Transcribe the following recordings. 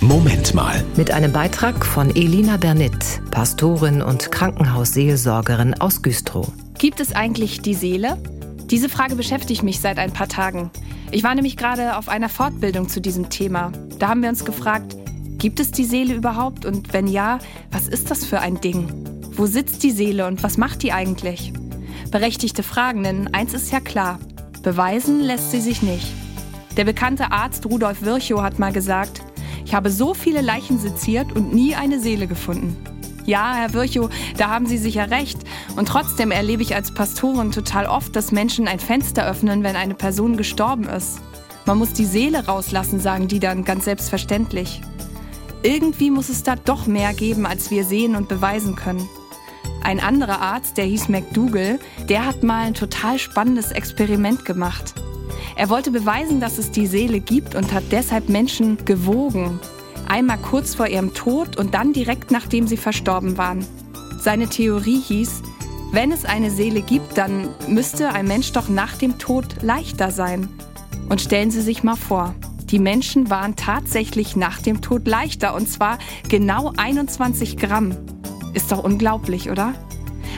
Moment mal. Mit einem Beitrag von Elina Bernit, Pastorin und Krankenhausseelsorgerin aus Güstrow. Gibt es eigentlich die Seele? Diese Frage beschäftigt mich seit ein paar Tagen. Ich war nämlich gerade auf einer Fortbildung zu diesem Thema. Da haben wir uns gefragt, gibt es die Seele überhaupt? Und wenn ja, was ist das für ein Ding? Wo sitzt die Seele und was macht die eigentlich? Berechtigte Fragen, denn eins ist ja klar, beweisen lässt sie sich nicht. Der bekannte Arzt Rudolf Virchow hat mal gesagt, ich habe so viele Leichen seziert und nie eine Seele gefunden. Ja, Herr Virchow, da haben Sie sicher recht. Und trotzdem erlebe ich als Pastorin total oft, dass Menschen ein Fenster öffnen, wenn eine Person gestorben ist. Man muss die Seele rauslassen, sagen die dann ganz selbstverständlich. Irgendwie muss es da doch mehr geben, als wir sehen und beweisen können. Ein anderer Arzt, der hieß McDougall, der hat mal ein total spannendes Experiment gemacht. Er wollte beweisen, dass es die Seele gibt und hat deshalb Menschen gewogen. Einmal kurz vor ihrem Tod und dann direkt nachdem sie verstorben waren. Seine Theorie hieß, wenn es eine Seele gibt, dann müsste ein Mensch doch nach dem Tod leichter sein. Und stellen Sie sich mal vor, die Menschen waren tatsächlich nach dem Tod leichter und zwar genau 21 Gramm. Ist doch unglaublich, oder?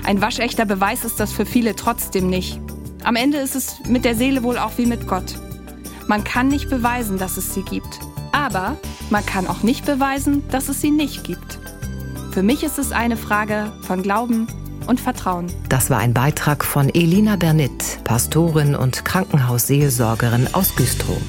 Ein waschechter Beweis ist das für viele trotzdem nicht. Am Ende ist es mit der Seele wohl auch wie mit Gott. Man kann nicht beweisen, dass es sie gibt. Aber man kann auch nicht beweisen, dass es sie nicht gibt. Für mich ist es eine Frage von Glauben und Vertrauen. Das war ein Beitrag von Elina Bernit, Pastorin und Krankenhausseelsorgerin aus Güstrow.